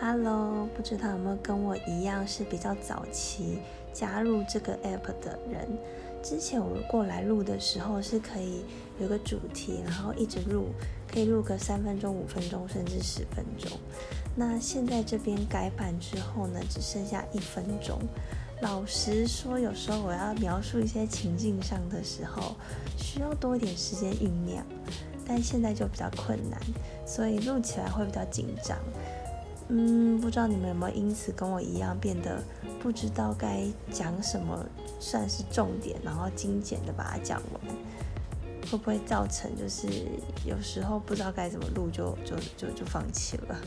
Hello，不知道有没有跟我一样是比较早期加入这个 app 的人？之前我过来录的时候是可以有个主题，然后一直录，可以录个三分钟、五分钟，甚至十分钟。那现在这边改版之后呢，只剩下一分钟。老实说，有时候我要描述一些情境上的时候，需要多一点时间酝酿，但现在就比较困难，所以录起来会比较紧张。嗯，不知道你们有没有因此跟我一样变得不知道该讲什么算是重点，然后精简的把它讲完，会不会造成就是有时候不知道该怎么录就就就就放弃了？